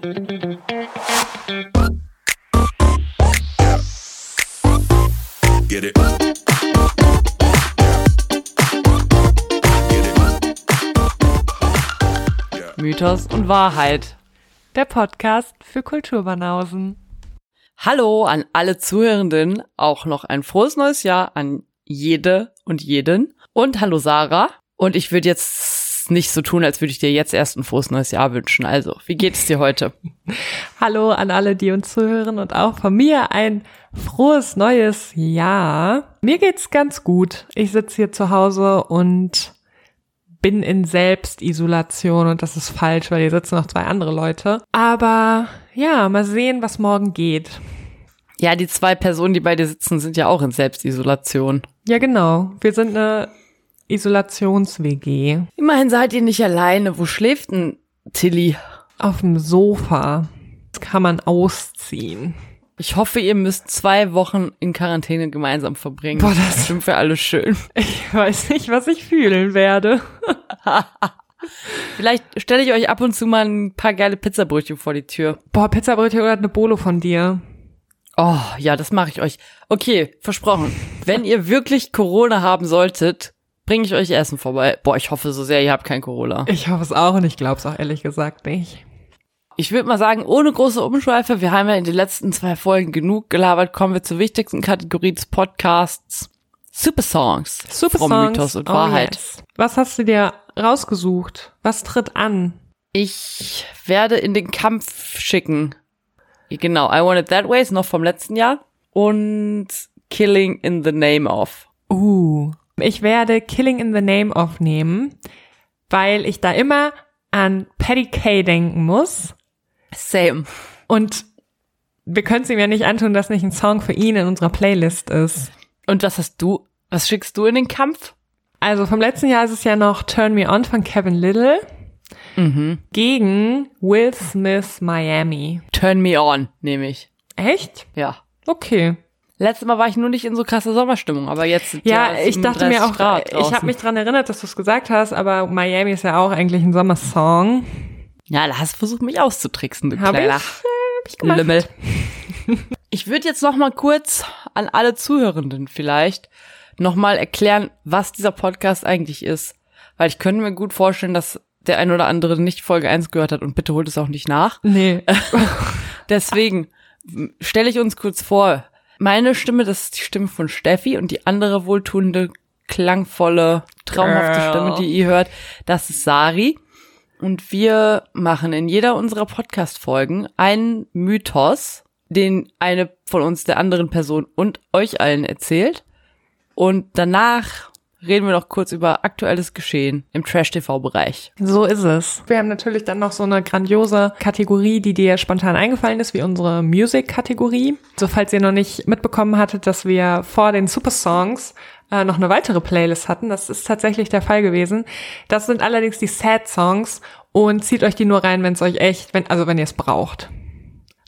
Get it. Mythos und Wahrheit. Der Podcast für Kulturbanausen. Hallo an alle Zuhörenden, auch noch ein frohes neues Jahr an jede und jeden. Und hallo Sarah. Und ich würde jetzt nicht so tun, als würde ich dir jetzt erst ein frohes neues Jahr wünschen. Also, wie geht es dir heute? Hallo an alle, die uns zuhören und auch von mir ein frohes neues Jahr. Mir geht's ganz gut. Ich sitze hier zu Hause und bin in Selbstisolation und das ist falsch, weil hier sitzen noch zwei andere Leute. Aber ja, mal sehen, was morgen geht. Ja, die zwei Personen, die bei dir sitzen, sind ja auch in Selbstisolation. Ja, genau. Wir sind eine Isolations-WG. Immerhin seid ihr nicht alleine. Wo schläft denn Tilly? Auf dem Sofa. Das kann man ausziehen. Ich hoffe, ihr müsst zwei Wochen in Quarantäne gemeinsam verbringen. Boah, das- bestimmt für alle schön. Ich weiß nicht, was ich fühlen werde. Vielleicht stelle ich euch ab und zu mal ein paar geile Pizzabrötchen vor die Tür. Boah, Pizzabrötchen oder eine Bolo von dir. Oh, ja, das mache ich euch. Okay, versprochen. Wenn ihr wirklich Corona haben solltet, bringe ich euch Essen vorbei. Boah, ich hoffe so sehr, ihr habt kein Corona. Ich hoffe es auch und ich glaube es auch ehrlich gesagt nicht. Ich würde mal sagen, ohne große Umschweife, wir haben ja in den letzten zwei Folgen genug gelabert, kommen wir zur wichtigsten Kategorie des Podcasts. Super Songs. Super From Songs. Mythos und Oh, Wahrheit. yes. Was hast du dir rausgesucht? Was tritt an? Ich werde in den Kampf schicken. Genau, I Want It That Way ist noch vom letzten Jahr. Und Killing in the Name of. Uh, ich werde Killing in the Name of nehmen, weil ich da immer an Patty Kay denken muss. Same. Und wir können es ihm ja nicht antun, dass nicht ein Song für ihn in unserer Playlist ist. Und was hast du? Was schickst du in den Kampf? Also vom letzten Jahr ist es ja noch Turn Me On von Kevin Little gegen Will Smith Miami. Turn Me On, nehme ich. Echt? Ja. Okay. Letztes Mal war ich nur nicht in so krasser Sommerstimmung, aber jetzt Ja, es ich dachte mir 37 auch, Grad ich habe mich dran erinnert, dass du es gesagt hast, aber Miami ist ja auch eigentlich ein Sommersong. Ja, da hast du versucht, mich auszutricksen, du Hab kleiner ich? Hab ich gemacht. Lümmel. Ich würde jetzt noch mal kurz an alle Zuhörenden vielleicht noch mal erklären, was dieser Podcast eigentlich ist. Weil ich könnte mir gut vorstellen, dass der ein oder andere nicht Folge 1 gehört hat und bitte holt es auch nicht nach. Nee. Deswegen stelle ich uns kurz vor. Meine Stimme, das ist die Stimme von Steffi und die andere wohltuende, klangvolle, traumhafte Girl. Stimme, die ihr hört, das ist Sari. Und wir machen in jeder unserer Podcast-Folgen einen Mythos, den eine von uns der anderen Person und euch allen erzählt. Und danach reden wir noch kurz über aktuelles Geschehen im Trash-TV-Bereich. So ist es. Wir haben natürlich dann noch so eine grandiose Kategorie, die dir spontan eingefallen ist, wie unsere Music-Kategorie. So, falls ihr noch nicht mitbekommen hattet, dass wir vor den Super Songs äh, noch eine weitere Playlist hatten. Das ist tatsächlich der Fall gewesen. Das sind allerdings die Sad Songs und zieht euch die nur rein, wenn es euch echt, wenn, also wenn ihr es braucht.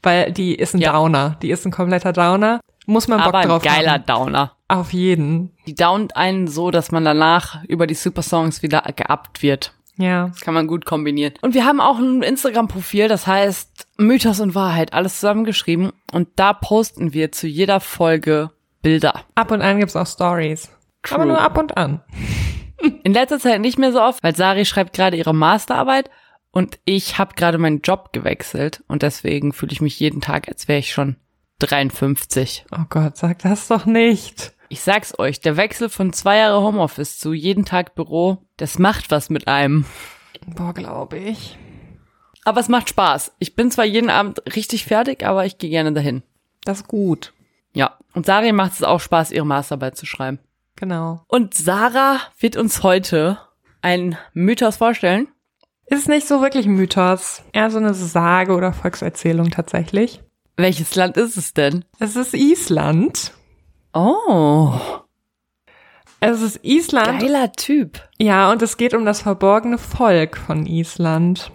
Weil die ist ein Ja. Downer. Die ist ein kompletter Downer. Muss man Bock Aber ein drauf geiler haben. Downer. Auf jeden. Die downt einen so, dass man danach über die Super Songs wieder geabt wird. Ja. Das kann man gut kombinieren. Und wir haben auch ein Instagram-Profil, das heißt Mythos und Wahrheit, alles zusammengeschrieben. Und da posten wir zu jeder Folge Bilder. Ab und an gibt's auch Stories. True. Aber nur ab und an. In letzter Zeit nicht mehr so oft, weil Sari schreibt gerade ihre Masterarbeit und ich habe gerade meinen Job gewechselt und deswegen fühle ich mich jeden Tag, als wäre ich schon 53. Oh Gott, sag das doch nicht. Ich sag's euch, der Wechsel von zwei Jahre Homeoffice zu jeden Tag Büro, das macht was mit einem. Boah, glaube ich. Aber es macht Spaß. Ich bin zwar jeden Abend richtig fertig, aber ich gehe gerne dahin. Das ist gut. Ja. Und Sari macht es auch Spaß, ihre Masterarbeit zu schreiben. Genau. Und Sarah wird uns heute einen Mythos vorstellen. Ist nicht so wirklich ein Mythos. Eher so eine Sage oder Volkserzählung tatsächlich. Welches Land ist es denn? Es ist Island. Oh, Es ist Island. geiler Typ. Ja, und es geht um das verborgene Volk von Island.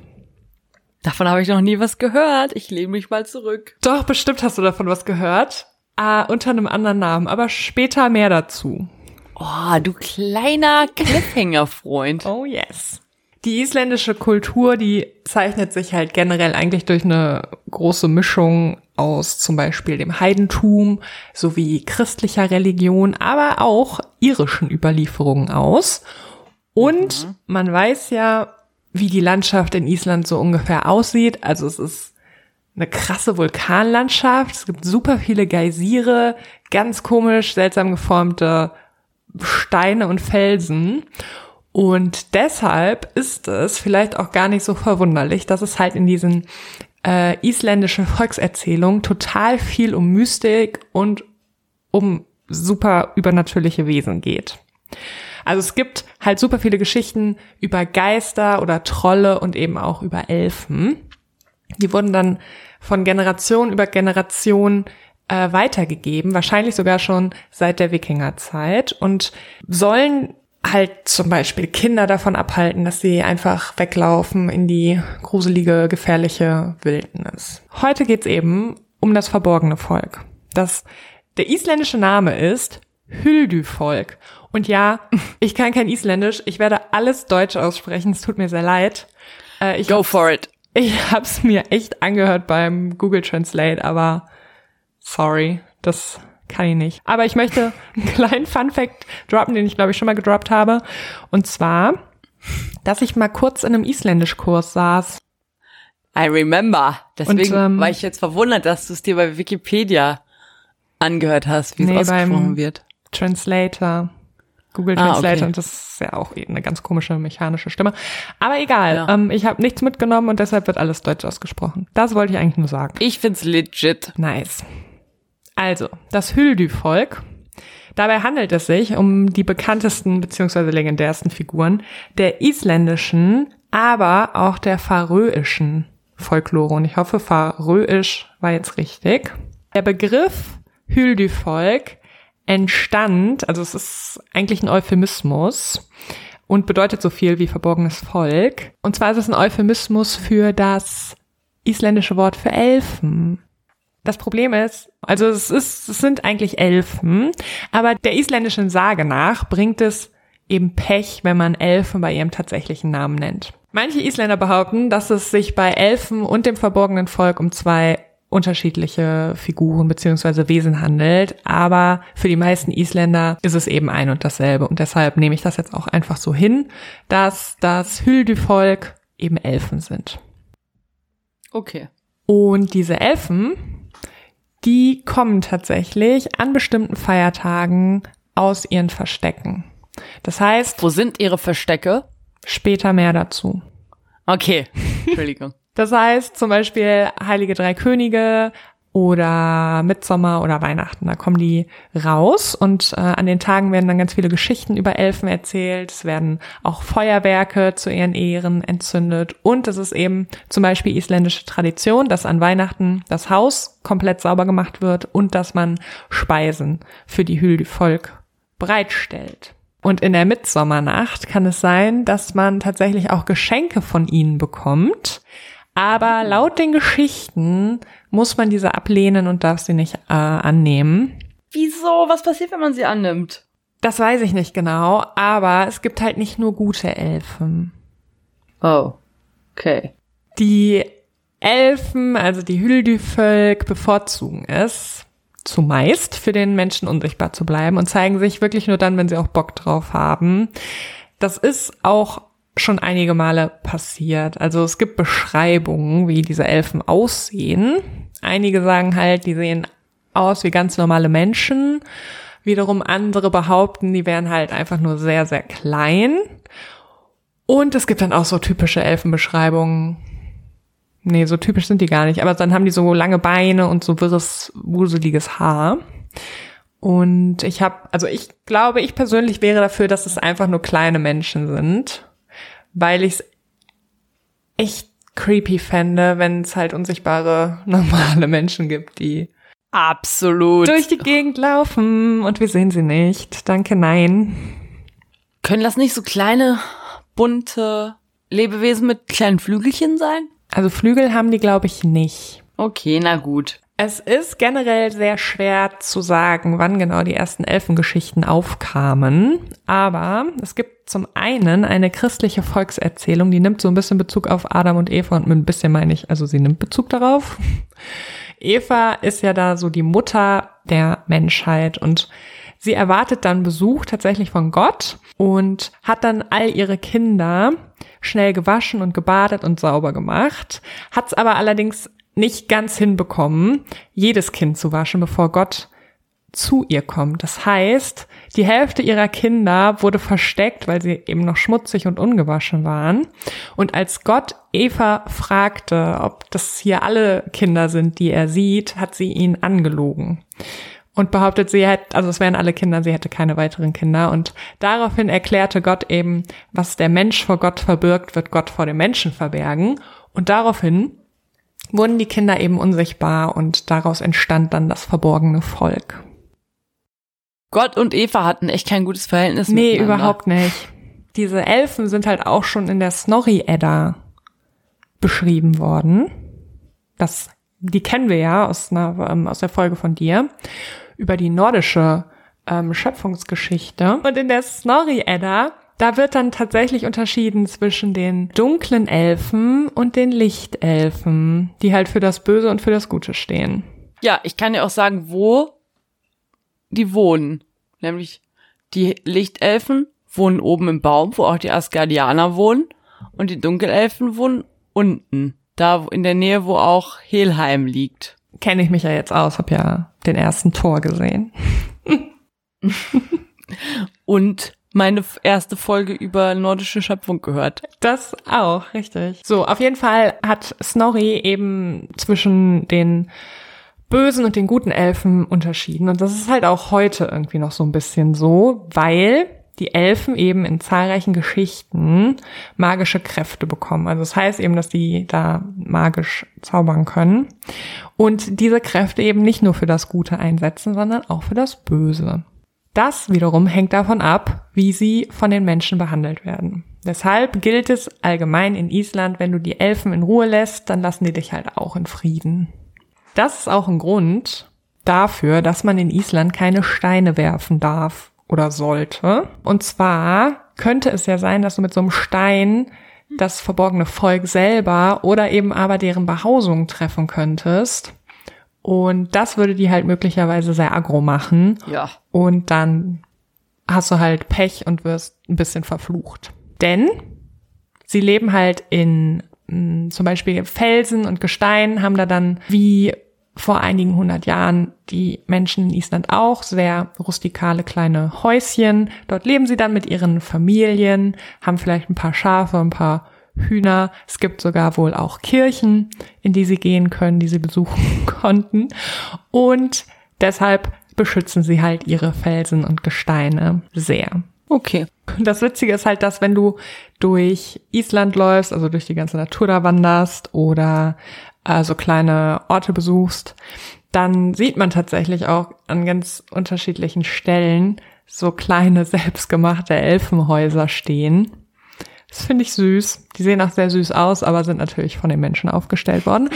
Davon habe ich noch nie was gehört. Ich lehne mich mal zurück. Doch, bestimmt hast du davon was gehört. Ah, unter einem anderen Namen, aber später mehr dazu. Oh, du kleiner Cliffhanger-Freund. Oh yes. Die isländische Kultur, die zeichnet sich halt generell eigentlich durch eine große Mischung aus zum Beispiel dem Heidentum sowie christlicher Religion, aber auch irischen Überlieferungen aus. Und mhm. man weiß ja, wie die Landschaft in Island so ungefähr aussieht. Also es ist eine krasse Vulkanlandschaft. Es gibt super viele Geysire, ganz komisch, seltsam geformte Steine und Felsen. Und deshalb ist es vielleicht auch gar nicht so verwunderlich, dass es halt in diesen äh, isländische Volkserzählungen total viel um Mystik und um super übernatürliche Wesen geht. Also es gibt halt super viele Geschichten über Geister oder Trolle und eben auch über Elfen. Die wurden dann von Generation über Generation äh, weitergegeben, wahrscheinlich sogar schon seit der Wikingerzeit und sollen halt zum Beispiel Kinder davon abhalten, dass sie einfach weglaufen in die gruselige, gefährliche Wildnis. Heute geht's eben um das verborgene Volk. Das, der isländische Name ist Hüldü-Volk. Und ja, ich kann kein Isländisch, ich werde alles Deutsch aussprechen, es tut mir sehr leid. Äh, Go for it. Ich hab's mir echt angehört beim Google Translate, aber sorry, das kann ich nicht. Aber ich möchte einen kleinen Fun Fact droppen, den ich glaube ich schon mal gedroppt habe. Und zwar, dass ich mal kurz in einem Isländischkurs saß. I remember. Deswegen Und, ähm, war ich jetzt verwundert, dass du es dir bei Wikipedia angehört hast, wie nee, es ausgesprochen wird. Translator. Google Translator ah, okay. und das ist ja auch eine ganz komische mechanische Stimme. Aber egal, ja. ähm, ich habe nichts mitgenommen und deshalb wird alles deutsch ausgesprochen. Das wollte ich eigentlich nur sagen. Ich find's legit. Nice. Also, das Hyldü-Volk. Dabei handelt es sich um die bekanntesten bzw. legendärsten Figuren der isländischen, aber auch der faröischen Folklore. Und ich hoffe, faröisch war jetzt richtig. Der Begriff Hyldü-Volk entstand, also es ist eigentlich ein Euphemismus und bedeutet so viel wie verborgenes Volk. Und zwar ist es ein Euphemismus für das isländische Wort für Elfen. Das Problem ist, also es, ist, es sind eigentlich Elfen, aber der isländischen Sage nach bringt es eben Pech, wenn man Elfen bei ihrem tatsächlichen Namen nennt. Manche Isländer behaupten, dass es sich bei Elfen und dem verborgenen Volk um zwei unterschiedliche Figuren beziehungsweise Wesen handelt, aber für die meisten Isländer ist es eben ein und dasselbe und deshalb nehme ich das jetzt auch einfach so hin, dass das Hüldü-Volk eben Elfen sind. Okay. Und diese Elfen die kommen tatsächlich an bestimmten Feiertagen aus ihren Verstecken. Das heißt. Wo sind ihre Verstecke? Später mehr dazu. Okay. Entschuldigung. Das heißt zum Beispiel Heilige Drei Könige oder Mitsommer oder Weihnachten. Da kommen die raus und äh, an den Tagen werden dann ganz viele Geschichten über Elfen erzählt. Es werden auch Feuerwerke zu ihren Ehren entzündet und es ist eben zum Beispiel isländische Tradition, dass an Weihnachten das Haus komplett sauber gemacht wird und dass man Speisen für die Hüldi-Volk bereitstellt. Und in der Mitsommernacht kann es sein, dass man tatsächlich auch Geschenke von ihnen bekommt. Aber laut den Geschichten muss man diese ablehnen und darf sie nicht äh, annehmen. Wieso? Was passiert, wenn man sie annimmt? Das weiß ich nicht genau, aber es gibt halt nicht nur gute Elfen. Oh, okay. Die Elfen, also die Hüldü-Völk, bevorzugen es zumeist für den Menschen unsichtbar zu bleiben und zeigen sich wirklich nur dann, wenn sie auch Bock drauf haben. Das ist auch schon einige Male passiert. Also es gibt Beschreibungen, wie diese Elfen aussehen. Einige sagen halt, die sehen aus wie ganz normale Menschen. Wiederum andere behaupten, die wären halt einfach nur sehr, sehr klein. Und es gibt dann auch so typische Elfenbeschreibungen. Nee, so typisch sind die gar nicht. Aber dann haben die so lange Beine und so wirres, wuseliges Haar. Und ich habe, also ich glaube, ich persönlich wäre dafür, dass es einfach nur kleine Menschen sind weil ich es echt creepy fände, wenn es halt unsichtbare normale Menschen gibt, die absolut durch die Gegend laufen und wir sehen sie nicht. Danke, nein. Können das nicht so kleine bunte Lebewesen mit kleinen Flügelchen sein? Also Flügel haben die, glaube ich, nicht. Okay, na gut. Es ist generell sehr schwer zu sagen, wann genau die ersten Elfengeschichten aufkamen. Aber es gibt zum einen eine christliche Volkserzählung, die nimmt so ein bisschen Bezug auf Adam und Eva und mit ein bisschen meine ich, also sie nimmt Bezug darauf. Eva ist ja da so die Mutter der Menschheit und sie erwartet dann Besuch tatsächlich von Gott und hat dann all ihre Kinder schnell gewaschen und gebadet und sauber gemacht, hat es aber allerdings nicht ganz hinbekommen, jedes Kind zu waschen, bevor Gott zu ihr kommt. Das heißt, die Hälfte ihrer Kinder wurde versteckt, weil sie eben noch schmutzig und ungewaschen waren. Und als Gott Eva fragte, ob das hier alle Kinder sind, die er sieht, hat sie ihn angelogen und behauptet, sie hätte, also es wären alle Kinder, sie hätte keine weiteren Kinder. Und daraufhin erklärte Gott eben, was der Mensch vor Gott verbirgt, wird Gott vor dem Menschen verbergen. Und daraufhin wurden die Kinder eben unsichtbar und daraus entstand dann das verborgene Volk. Gott und Eva hatten echt kein gutes Verhältnis. Nee, überhaupt nicht. Diese Elfen sind halt auch schon in der Snorri-Edda beschrieben worden. Das, die kennen wir ja aus, einer, ähm, aus der Folge von dir über die nordische ähm, Schöpfungsgeschichte. Und in der Snorri-Edda da wird dann tatsächlich unterschieden zwischen den dunklen Elfen und den Lichtelfen, die halt für das Böse und für das Gute stehen. Ja, ich kann ja auch sagen, wo die wohnen. Nämlich die Lichtelfen wohnen oben im Baum, wo auch die Asgardianer wohnen. Und die Dunkelelfen wohnen unten. Da in der Nähe, wo auch Helheim liegt. Kenne ich mich ja jetzt aus, hab ja den ersten Tor gesehen. und meine erste Folge über nordische Schöpfung gehört. Das auch, richtig. So, auf jeden Fall hat Snorri eben zwischen den bösen und den guten Elfen unterschieden. Und das ist halt auch heute irgendwie noch so ein bisschen so, weil die Elfen eben in zahlreichen Geschichten magische Kräfte bekommen. Also das heißt eben, dass die da magisch zaubern können. Und diese Kräfte eben nicht nur für das Gute einsetzen, sondern auch für das Böse. Das wiederum hängt davon ab, wie sie von den Menschen behandelt werden. Deshalb gilt es allgemein in Island, wenn du die Elfen in Ruhe lässt, dann lassen die dich halt auch in Frieden. Das ist auch ein Grund dafür, dass man in Island keine Steine werfen darf oder sollte. Und zwar könnte es ja sein, dass du mit so einem Stein das verborgene Volk selber oder eben aber deren Behausung treffen könntest. Und das würde die halt möglicherweise sehr aggro machen. Ja. Und dann hast du halt Pech und wirst ein bisschen verflucht. Denn sie leben halt in mh, mm, zum Beispiel Felsen und Gestein, haben da dann wie vor einigen hundert Jahren die Menschen in Island auch sehr rustikale kleine Häuschen. Dort leben sie dann mit ihren Familien, haben vielleicht ein paar Schafe, ein paar Hühner. Es gibt sogar wohl auch Kirchen, in die sie gehen können, die sie besuchen konnten. Und deshalb beschützen sie halt ihre Felsen und Gesteine sehr. Okay. Das Witzige ist halt, dass wenn du durch Island läufst, also durch die ganze Natur da wanderst oder äh, so kleine Orte besuchst, dann sieht man tatsächlich auch an ganz unterschiedlichen Stellen so kleine selbstgemachte Elfenhäuser stehen. Das finde ich süß. Die sehen auch sehr süß aus, aber sind natürlich von den Menschen aufgestellt worden.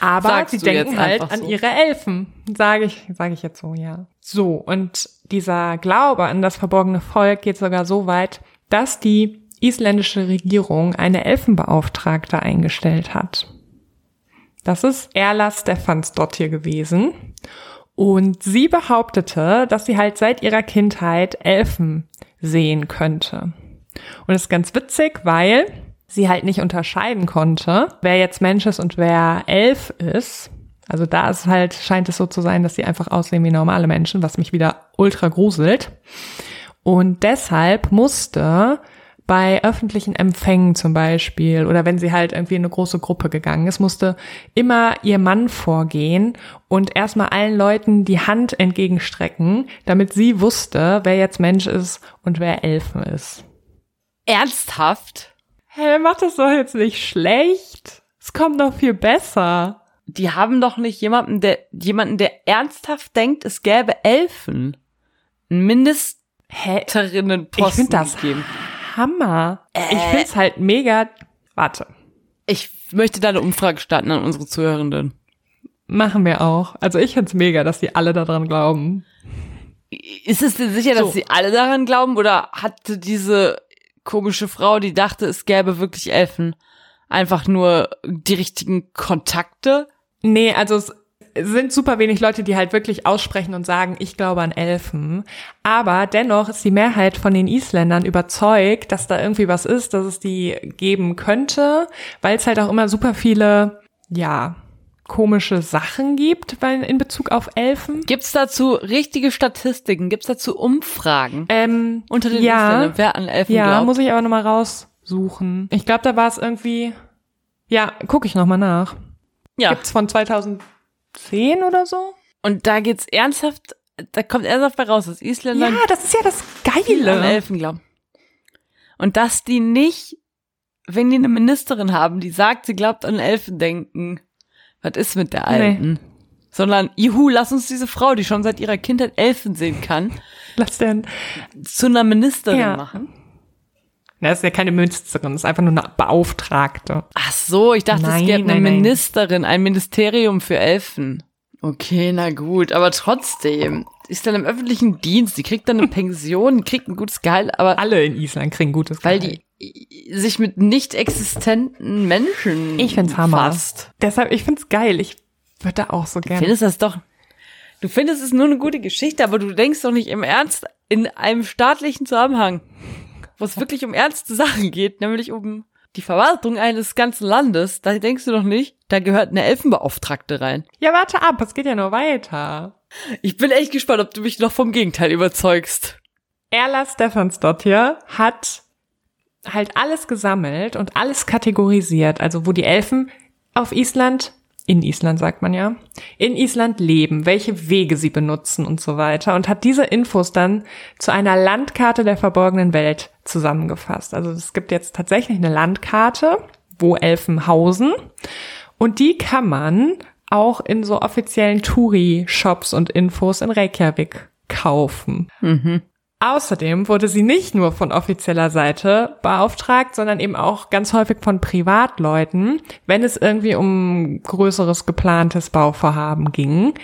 Aber Sagst sie denken halt an so. ihre Elfen, sage ich, sage ich jetzt so, ja. So und dieser Glaube an das verborgene Volk geht sogar so weit, dass die isländische Regierung eine Elfenbeauftragte eingestellt hat. Das ist Erla Stefansdottir gewesen. Und sie behauptete, dass sie halt seit ihrer Kindheit Elfen sehen könnte. Und das ist ganz witzig, weil sie halt nicht unterscheiden konnte, wer jetzt Mensch ist und wer Elf ist. Also da ist halt, scheint es so zu sein, dass sie einfach aussehen wie normale Menschen, was mich wieder ultra gruselt. Und deshalb musste bei öffentlichen Empfängen zum Beispiel oder wenn sie halt irgendwie in eine große Gruppe gegangen ist, musste immer ihr Mann vorgehen und erstmal allen Leuten die Hand entgegenstrecken, damit sie wusste, wer jetzt Mensch ist und wer Elfen ist. Ernsthaft? Hä, hey, macht das doch jetzt nicht schlecht. Es kommt noch viel besser. Die haben doch nicht jemanden, der, jemanden, der ernsthaft denkt, es gäbe Elfen. Ein Mindesterinnenposten Ich finde das gegeben. Hammer. Äh, ich finde es halt mega. Warte. Ich möchte da eine Umfrage starten an unsere Zuhörenden. Machen wir auch. Also ich find's mega, dass die alle daran glauben. Ist es denn sicher, dass So. sie alle daran glauben oder hatte diese komische Frau, die dachte, es gäbe wirklich Elfen, einfach nur die richtigen Kontakte? Nee, also es sind super wenig Leute, die halt wirklich aussprechen und sagen, ich glaube an Elfen. Aber dennoch ist die Mehrheit von den Isländern überzeugt, dass da irgendwie was ist, dass es die geben könnte, weil es halt auch immer super viele, ja, komische Sachen gibt weil in Bezug auf Elfen. Gibt's dazu richtige Statistiken? Gibt's dazu Umfragen Ähm, unter den ja, Isländern, wer an Elfen ja, glaubt? muss ich aber nochmal raussuchen. Ich glaube, da war es irgendwie, ja, gucke ich nochmal nach. ja. Gibt's von 2010 oder so? Und da geht's ernsthaft, da kommt ernsthaft bei raus, dass Isländer Ja, das ist ja das viel an Geile. Elfen glauben. Und dass die nicht, wenn die eine Ministerin haben, die sagt, sie glaubt an Elfen, denken, was ist mit der Alten? Sondern, juhu, lass uns diese Frau, die schon seit ihrer Kindheit Elfen sehen kann, Lass denn. zu einer Ministerin Ja. machen. Na, das ist ja keine Ministerin, das ist einfach nur eine Beauftragte. Ach so, ich dachte, es Nein, gäbe eine nein, nein. Ministerin, ein Ministerium für Elfen. Okay, na gut, aber trotzdem. Ist dann im öffentlichen Dienst, die kriegt dann eine Pension, kriegt ein gutes Gehalt, aber Alle in Island kriegen gutes weil Gehalt. die sich mit nicht existenten Menschen Ich find's Hammer. fasst. Deshalb, ich find's geil. Ich würde da auch so gerne. Findest das doch. Du findest es nur eine gute Geschichte, aber du denkst doch nicht im Ernst in einem staatlichen Zusammenhang, wo es wirklich um ernste Sachen geht, nämlich um die Verwaltung eines ganzen Landes. Da denkst du doch nicht, da gehört eine Elfenbeauftragte rein. Ja, warte ab, es geht ja nur weiter. Ich bin echt gespannt, ob du mich noch vom Gegenteil überzeugst. Erla Stefansdottir hat halt alles gesammelt und alles kategorisiert, also wo die Elfen auf Island, in Island sagt man ja, in Island leben, welche Wege sie benutzen und so weiter und hat diese Infos dann zu einer Landkarte der verborgenen Welt zusammengefasst. Also es gibt jetzt tatsächlich eine Landkarte, wo Elfen hausen und die kann man auch in so offiziellen Touri-Shops und Infos in Reykjavik kaufen. Außerdem wurde sie nicht nur von offizieller Seite beauftragt, sondern eben auch ganz häufig von Privatleuten, wenn es irgendwie um größeres geplantes Bauvorhaben ging.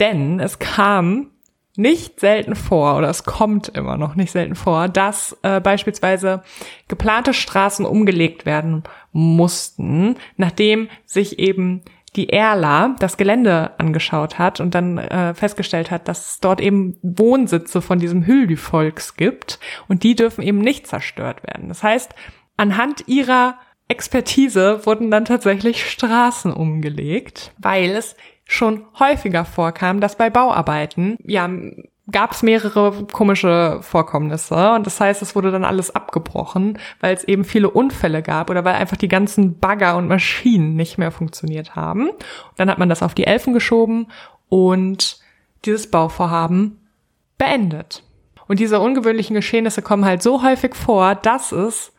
Denn es kam nicht selten vor, oder es kommt immer noch nicht selten vor, dass äh, beispielsweise geplante Straßen umgelegt werden mussten, nachdem sich eben die Erla das Gelände angeschaut hat und dann äh, festgestellt hat, dass es dort eben Wohnsitze von diesem Hüldi-Volks gibt und die dürfen eben nicht zerstört werden. Das heißt, anhand ihrer Expertise wurden dann tatsächlich Straßen umgelegt, weil es schon häufiger vorkam, dass bei Bauarbeiten, ja, gab es mehrere komische Vorkommnisse und das heißt, es wurde dann alles abgebrochen, weil es eben viele Unfälle gab oder weil einfach die ganzen Bagger und Maschinen nicht mehr funktioniert haben. Und dann hat man das auf die Elfen geschoben und dieses Bauvorhaben beendet. Und diese ungewöhnlichen Geschehnisse kommen halt so häufig vor, dass es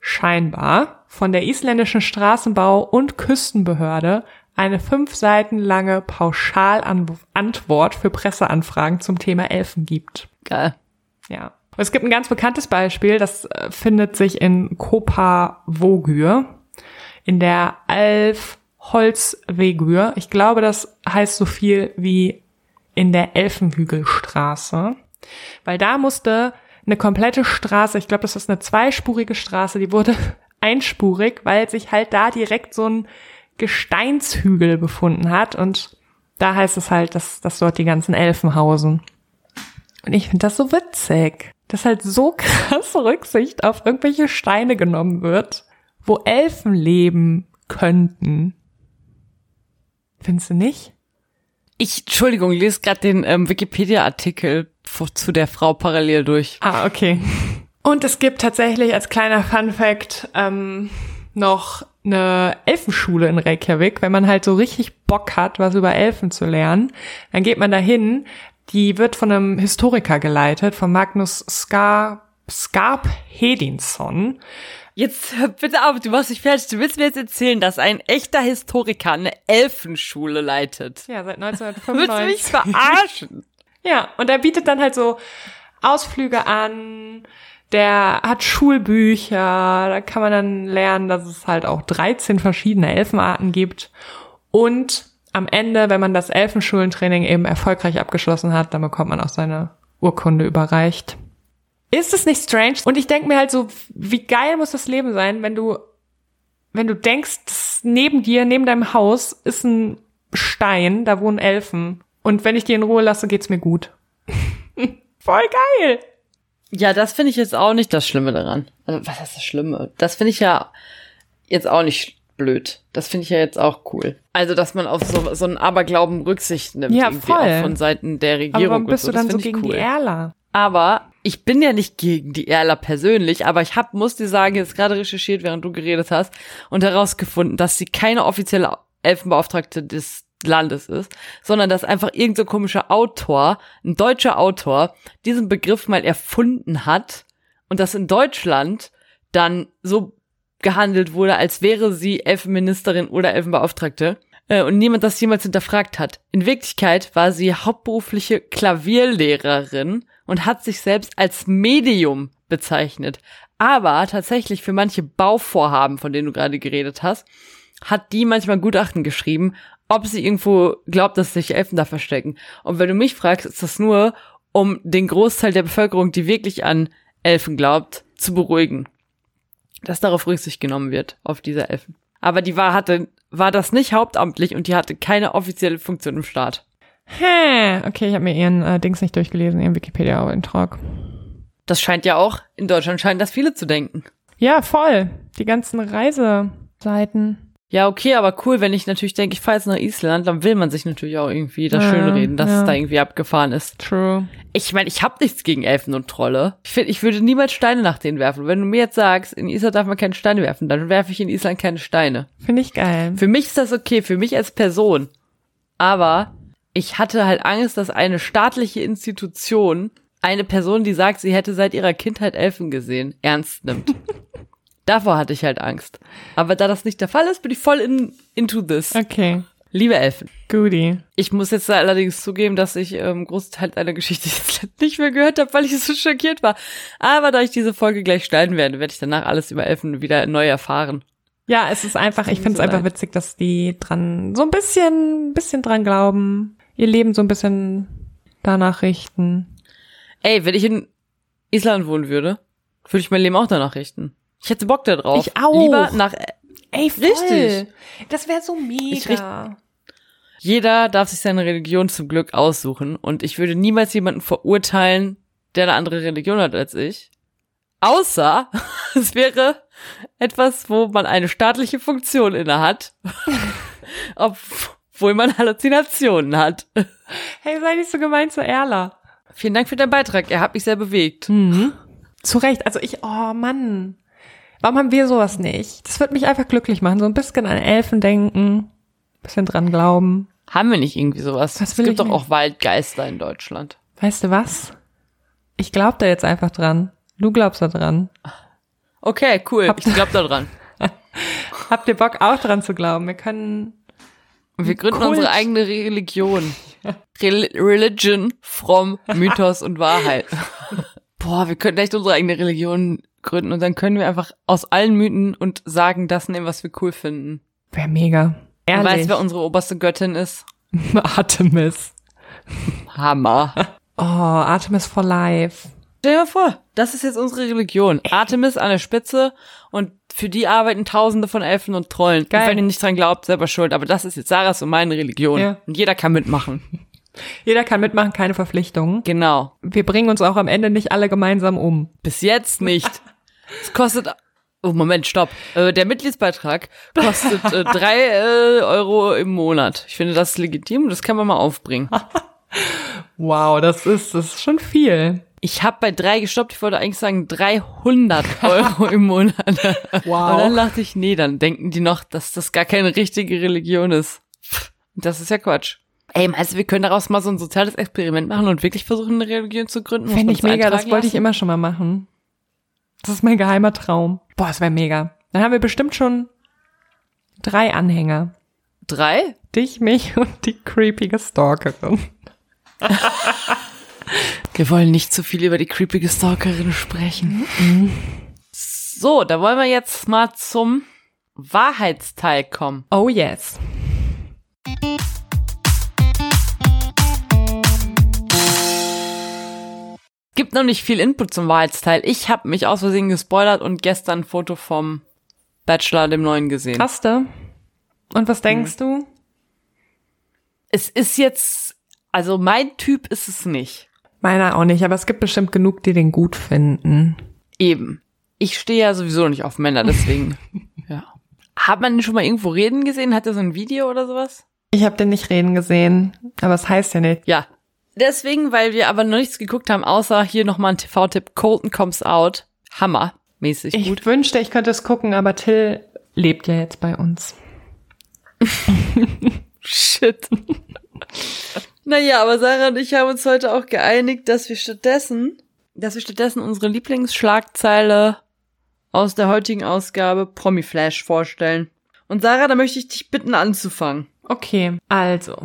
scheinbar von der isländischen Straßenbau- und Küstenbehörde eine fünf Seiten lange Pauschalantwort für Presseanfragen zum Thema Elfen gibt. Geil. Ja. Und es gibt ein ganz bekanntes Beispiel, das äh, findet sich in Kopa-Vogür, in der Alf Holzwegür. Ich glaube, das heißt so viel wie in der Elfenhügelstraße. Weil da musste eine komplette Straße, ich glaube, das ist eine zweispurige Straße, die wurde einspurig, weil sich halt da direkt so ein Gesteinshügel befunden hat und da heißt es halt, dass, dass dort die ganzen Elfen hausen. Und ich finde das so witzig, dass halt so krass Rücksicht auf irgendwelche Steine genommen wird, wo Elfen leben könnten. Findest du nicht? Ich, Entschuldigung, lese gerade den ähm, Wikipedia-Artikel zu der Frau parallel durch. Ah, okay. Und es gibt tatsächlich als kleiner Fun Fact ähm, noch eine Elfenschule in Reykjavik. Wenn man halt so richtig Bock hat, was über Elfen zu lernen, dann geht man dahin. Die wird von einem Historiker geleitet, von Magnus Skar, Skarp Hedinsson. Jetzt hör bitte auf, du machst dich fertig. Du willst mir jetzt erzählen, dass ein echter Historiker eine Elfenschule leitet. Ja, seit Willst du mich 1995. verarschen? Ja, und er bietet dann halt so Ausflüge an. Der hat Schulbücher, da kann man dann lernen, dass es halt auch 13 verschiedene Elfenarten gibt. Und am Ende, wenn man das Elfenschulentraining eben erfolgreich abgeschlossen hat, dann bekommt man auch seine Urkunde überreicht. Ist es nicht strange? Und ich denke mir halt so, wie geil muss das Leben sein, wenn du, wenn du denkst, neben dir, neben deinem Haus ist ein Stein, da wohnen Elfen. Und wenn ich die in Ruhe lasse, geht's mir gut. Voll geil. Ja, das finde ich jetzt auch nicht das Schlimme daran. Also, was ist das Schlimme? Das finde ich ja jetzt auch nicht blöd. Das finde ich ja jetzt auch cool. Also, dass man auf so, so einen Aberglauben Rücksicht nimmt. Ja, irgendwie voll. Auch von Seiten der Regierung. Aber warum bist so. du dann so gegen cool. die Erla? Aber ich bin ja nicht gegen die Erla persönlich, aber ich hab, muss dir sagen, jetzt gerade recherchiert, während du geredet hast, und herausgefunden, dass sie keine offizielle Elfenbeauftragte des Landes ist, sondern dass einfach irgendein so komischer Autor, ein deutscher Autor, diesen Begriff mal erfunden hat und dass in Deutschland dann so gehandelt wurde, als wäre sie Elfenministerin oder Elfenbeauftragte äh, und niemand das jemals hinterfragt hat. In Wirklichkeit war sie hauptberufliche Klavierlehrerin und hat sich selbst als Medium bezeichnet. Aber tatsächlich für manche Bauvorhaben, von denen du gerade geredet hast, hat die manchmal Gutachten geschrieben, ob sie irgendwo glaubt, dass sich Elfen da verstecken. Und wenn du mich fragst, ist das nur, um den Großteil der Bevölkerung, die wirklich an Elfen glaubt, zu beruhigen. Dass darauf Rücksicht genommen wird, auf diese Elfen. Aber die war, hatte, war das nicht hauptamtlich und die hatte keine offizielle Funktion im Staat. Hä? Okay, ich habe mir ihren äh, Dings nicht durchgelesen, ihren Wikipedia-Eintrag. Das scheint ja auch, in Deutschland scheinen das viele zu denken. Ja, voll. Die ganzen Reiseseiten. Ja, okay, aber cool, wenn ich natürlich denke, ich fahre jetzt nach Island, dann will man sich natürlich auch irgendwie das Ja, schön reden, dass ja. es da irgendwie abgefahren ist. True. Ich meine, ich habe nichts gegen Elfen und Trolle. Ich finde, ich würde niemals Steine nach denen werfen. Wenn du mir jetzt sagst, in Island darf man keine Steine werfen, dann werfe ich in Island keine Steine. Finde ich geil. Für mich ist das okay, für mich als Person. Aber ich hatte halt Angst, dass eine staatliche Institution eine Person, die sagt, sie hätte seit ihrer Kindheit Elfen gesehen, ernst nimmt. Davor hatte ich halt Angst. Aber da das nicht der Fall ist, bin ich voll in, into this. Okay. Liebe Elfen. Goodie. Ich muss jetzt allerdings zugeben, dass ich ähm, Großteil deiner Geschichte jetzt nicht mehr gehört habe, weil ich so schockiert war. Aber da ich diese Folge gleich schneiden werde, werde ich danach alles über Elfen wieder neu erfahren. Ja, es ist einfach, ich finde es so einfach leid. witzig, dass die dran so ein bisschen, bisschen dran glauben, ihr Leben so ein bisschen danach richten. Ey, wenn ich in Island wohnen würde, würde ich mein Leben auch danach richten. Ich hätte Bock da drauf. Ich auch. Lieber nach. Ey, voll. Richtig. Das wäre so mega. Jeder darf sich seine Religion zum Glück aussuchen und ich würde niemals jemanden verurteilen, der eine andere Religion hat als ich. Außer es wäre etwas, wo man eine staatliche Funktion innehat, obwohl man Halluzinationen hat. Hey, sei nicht so gemein zu Erla. Vielen Dank für deinen Beitrag. Er hat mich sehr bewegt. Mhm. Zu Recht. Also ich, oh Mann. Warum haben wir sowas nicht? Das wird mich einfach glücklich machen. So ein bisschen an Elfen denken. Bisschen dran glauben. Haben wir nicht irgendwie sowas? Das es gibt doch auch Waldgeister in Deutschland. Weißt du was? Ich glaub da jetzt einfach dran. Du glaubst da dran. Okay, cool. Ich glaub da dran. Habt ihr Bock auch dran zu glauben? Wir können wir gründen Kult. unsere eigene Religion. Rel Religion from Mythos und Wahrheit. Boah, wir könnten echt unsere eigene Religion gründen und dann können wir einfach aus allen Mythen und sagen das nehmen, was wir cool finden. Wäre mega. Und Ehrlich. weißt du, wer unsere oberste Göttin ist? Artemis. Hammer. Oh, Artemis for life. Stell dir mal vor, das ist jetzt unsere Religion. Artemis an der Spitze und für die arbeiten tausende von Elfen und Trollen. Geil. Und wenn ihr nicht dran glaubt, selber schuld. Aber das ist jetzt Sarahs und meine Religion. Ja. Und jeder kann mitmachen. Jeder kann mitmachen, keine Verpflichtungen. Genau. Wir bringen uns auch am Ende nicht alle gemeinsam um. Bis jetzt nicht. Es kostet. Oh, Moment, stopp. Äh, der Mitgliedsbeitrag kostet äh, drei äh, Euro im Monat. Ich finde, das ist legitim und das kann man mal aufbringen. Wow, das ist, das ist schon viel. Ich habe bei drei gestoppt. Ich wollte eigentlich sagen 300 Euro im Monat. Wow. Und dann dachte ich, nee, dann denken die noch, dass das gar keine richtige Religion ist. Das ist ja Quatsch. Ey, meinst du, wir können daraus mal so ein soziales Experiment machen und wirklich versuchen, eine Religion zu gründen? Fände ich mega, das wollte ich immer schon mal machen. Das ist mein geheimer Traum. Boah, das wäre mega. Dann haben wir bestimmt schon drei Anhänger. Drei? Dich, mich und die creepige Stalkerin. Wir wollen nicht zu viel über die creepige Stalkerin sprechen. So, da wollen wir jetzt mal zum Wahrheitsteil kommen. Oh yes. Gibt noch nicht viel Input zum Wahrheitsteil. Ich habe mich aus Versehen gespoilert und gestern ein Foto vom Bachelor, dem neuen, gesehen. Hast du? Und was denkst du? Es ist jetzt, also mein Typ ist es nicht. Meiner auch nicht, aber es gibt bestimmt genug, die den gut finden. Eben. Ich stehe ja sowieso nicht auf Männer, deswegen. ja. Hat man den schon mal irgendwo reden gesehen? Hat er so ein Video oder sowas? Ich habe den nicht reden gesehen, aber es heißt ja nicht. Ja. Deswegen, weil wir aber noch nichts geguckt haben, außer hier nochmal ein TV-Tipp. Colton Comes Out. Hammer. Mäßig Ich gut. wünschte, ich könnte es gucken, aber Till lebt ja jetzt bei uns. Shit. naja, aber Sarah und ich haben uns heute auch geeinigt, dass wir stattdessen, dass wir stattdessen unsere Lieblingsschlagzeile aus der heutigen Ausgabe Promi Flash vorstellen. Und Sarah, da möchte ich dich bitten anzufangen. Okay, also.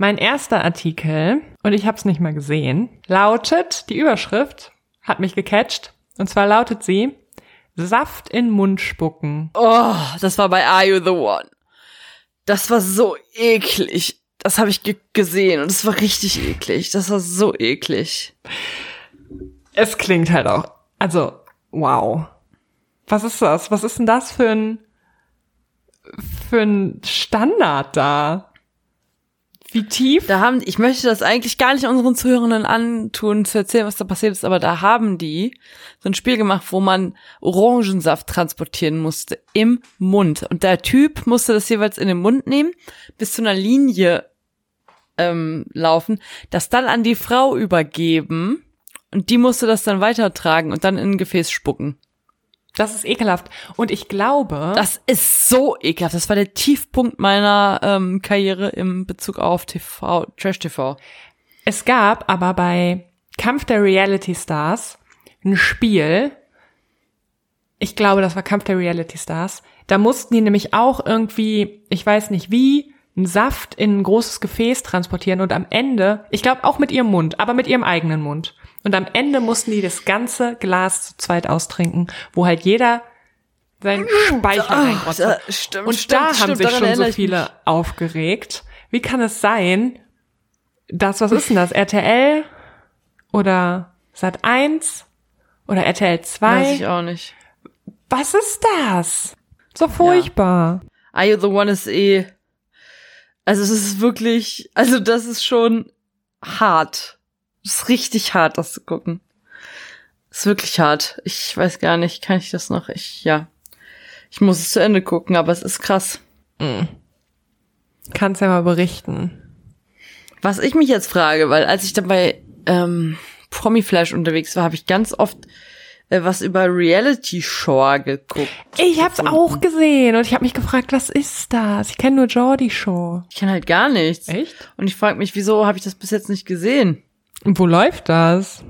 Mein erster Artikel, und ich habe es nicht mal gesehen, lautet, die Überschrift hat mich gecatcht, und zwar lautet sie, Saft in Mund spucken. Oh, das war bei Are You the One. Das war so eklig. Das habe ich ge gesehen und es war richtig eklig. Das war so eklig. Es klingt halt auch, also, wow. Was ist das? Was ist denn das für ein, für ein Standard da? Wie tief? Da haben, ich möchte das eigentlich gar nicht unseren Zuhörenden antun, zu erzählen, was da passiert ist, aber da haben die so ein Spiel gemacht, wo man Orangensaft transportieren musste im Mund. Und der Typ musste das jeweils in den Mund nehmen, bis zu einer Linie ähm, laufen, das dann an die Frau übergeben und die musste das dann weitertragen und dann in ein Gefäß spucken. Das ist ekelhaft. Und ich glaube. Das ist so ekelhaft. Das war der Tiefpunkt meiner ähm, Karriere im Bezug auf TV, Trash TV. Es gab aber bei Kampf der Reality Stars ein Spiel. Ich glaube, das war Kampf der Reality Stars. Da mussten die nämlich auch irgendwie, ich weiß nicht wie, einen Saft in ein großes Gefäß transportieren und am Ende, ich glaube auch mit ihrem Mund, aber mit ihrem eigenen Mund. Und am Ende mussten die das ganze Glas zu zweit austrinken, wo halt jeder seinen Speicher reinrotzt. Ah, stimmt, Und stimmt, da haben stimmt, sich daran schon so viele aufgeregt. Wie kann es sein, dass, was ist denn das, RTL oder Sat 1 oder RTL 2? Weiß ich auch nicht. Was ist das? So furchtbar. Are You the One ist eh. Also es ist wirklich, also das ist schon hart. Es ist richtig hart, das zu gucken. Ist wirklich hart. Ich weiß gar nicht, kann ich das noch? Ich, ja. Ich muss es zu Ende gucken, aber es ist krass. Kannst ja mal berichten. Was ich mich jetzt frage, weil als ich dann bei ähm, Promi Flash unterwegs war, habe ich ganz oft äh, was über Reality Shore geguckt. Ich hab's auch gesehen und ich habe mich gefragt, was ist das? Ich kenne nur Geordie Show. Ich kenne halt gar nichts. Echt? Und ich frage mich, wieso habe ich das bis jetzt nicht gesehen? Wo läuft das?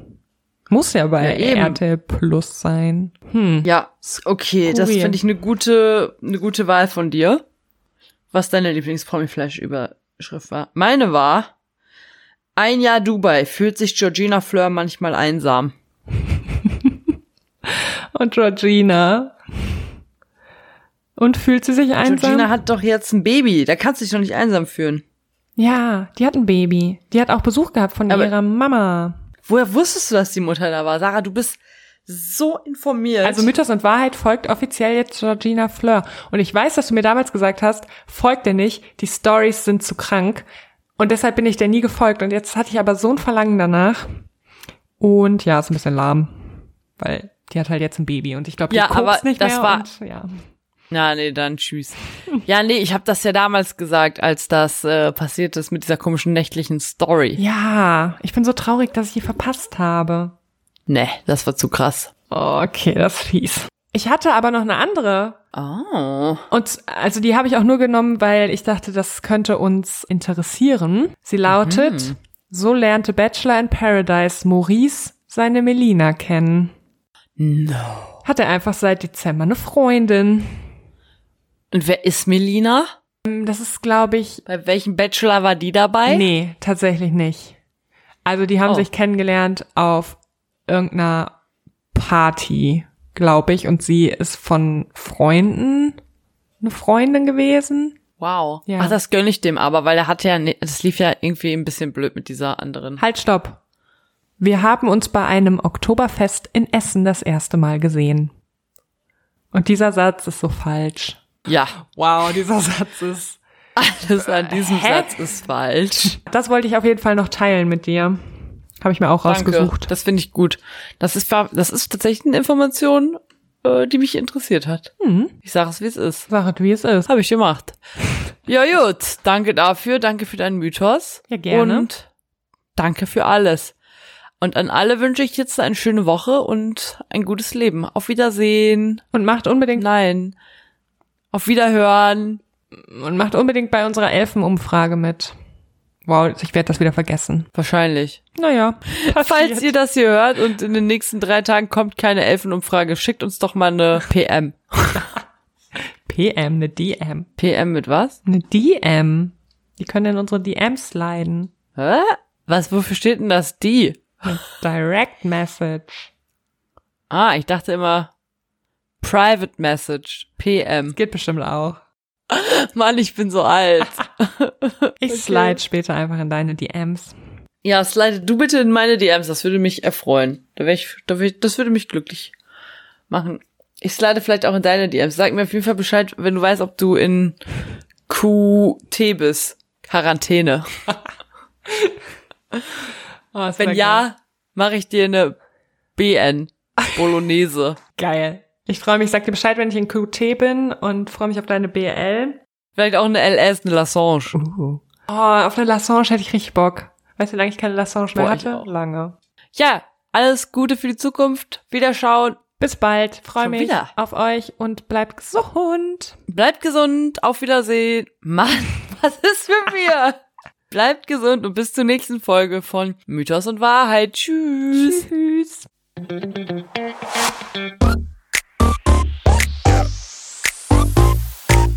Muss ja bei Ja. RTL Plus sein. Hm. Ja, okay, das Skurril. finde ich eine gute, eine gute Wahl von dir. Was deine Lieblings-Promi-Flash-Überschrift war. Meine war, ein Jahr Dubai, fühlt sich Georgina Fleur manchmal einsam. Und Georgina. Und fühlt sie sich einsam? Georgina hat doch jetzt ein Baby, da kannst du dich doch nicht einsam fühlen. Ja, die hat ein Baby. Die hat auch Besuch gehabt von Aber- ihrer Mama. Woher wusstest du, dass die Mutter da war? Sarah, du bist so informiert. Also Mythos und Wahrheit folgt offiziell jetzt Georgina Fleur. Und ich weiß, dass du mir damals gesagt hast, folgt dir nicht, die Stories sind zu krank. Und deshalb bin ich der nie gefolgt. Und jetzt hatte ich aber so ein Verlangen danach. Und ja, ist ein bisschen lahm. Weil die hat halt jetzt ein Baby. Und ich glaube, die Ja, guckt's aber nicht das mehr. war- und, ja. Ja, nee, dann tschüss. Ja, nee, ich habe das ja damals gesagt, als das äh, passiert ist mit dieser komischen nächtlichen Story. ja, ich bin so traurig, dass ich die verpasst habe. Nee, das war zu krass. Okay, das fies. Ich hatte aber noch eine andere Oh. Und also die habe ich auch nur genommen, weil ich dachte, das könnte uns interessieren. Sie lautet, so lernte Bachelor in Paradise Maurice seine Melina kennen. No. Hat er einfach seit Dezember eine Freundin. Und wer ist Melina? Ähm, Das ist, glaube ich, Bei welchem Bachelor war die dabei? nee, tatsächlich nicht. Also die haben Oh. sich kennengelernt auf irgendeiner Party, glaube ich, und sie ist von Freunden eine Freundin gewesen. Wow. Ja. Ach, das gönn ich dem aber, weil er hat ja, ne- das lief ja irgendwie ein bisschen blöd mit dieser anderen. Halt, stopp. Wir haben uns bei einem Oktoberfest in Essen das erste Mal gesehen. Und dieser Satz ist so falsch. Ja, Wow, dieser Satz ist. alles an diesem Hä? Satz ist falsch. Das wollte ich auf jeden Fall noch teilen mit dir. Habe ich mir auch Danke. rausgesucht. Das finde ich gut. Das ist, das ist tatsächlich eine Information, äh, die mich interessiert hat. Hm. Ich sage es, wie es ist. Sag wie es ist. Habe ich gemacht. Ja gut, danke dafür, danke für deinen Mythos. Ja, gerne. Und danke für alles. Und an alle wünsche ich jetzt eine schöne Woche und ein gutes Leben. Auf Wiedersehen. Und macht unbedingt Nein. Auf Wiederhören. und macht unbedingt bei unserer Elfenumfrage mit. Wow, ich werde das wieder vergessen. Wahrscheinlich. Naja. Falls ihr das hier hört und in den nächsten drei Tagen kommt keine Elfenumfrage, schickt uns doch mal eine PM. PM, eine DM. PM mit was? Eine DM. Die können in unsere DMs sliden. Hä? Was, wofür steht denn das die? Eine Direct Message. Ah, ich dachte immer Private Message. PM. Geht bestimmt auch. Mann, ich bin so alt. Ich Okay. slide später einfach in deine DMs. Ja, slide du bitte in meine DMs, das würde mich erfreuen. Da wär ich, da wär ich, das würde mich glücklich machen. Ich slide vielleicht auch in deine DMs. Sag mir auf jeden Fall Bescheid, wenn du weißt, ob du in QT bist. Quarantäne. Oh, Wenn ja, mache ich dir eine BN. Bolognese. Geil. Ich freue mich, sag dir Bescheid, wenn ich in QT bin und freue mich auf deine BL. Vielleicht auch eine LS, eine Lassange. Uh. Oh, auf eine Lassange hätte ich richtig Bock. Weißt du, wie lange ich keine Lassange mehr Boah, hatte? auch. Lange. Ja, alles Gute für die Zukunft. Wiederschauen. Bis bald. Freue mich wieder. auf euch und bleibt gesund. Bleibt gesund. Auf Wiedersehen. Mann, was ist mit mir? Bleibt gesund und bis zur nächsten Folge von Mythos und Wahrheit. Tschüss. Tschüss.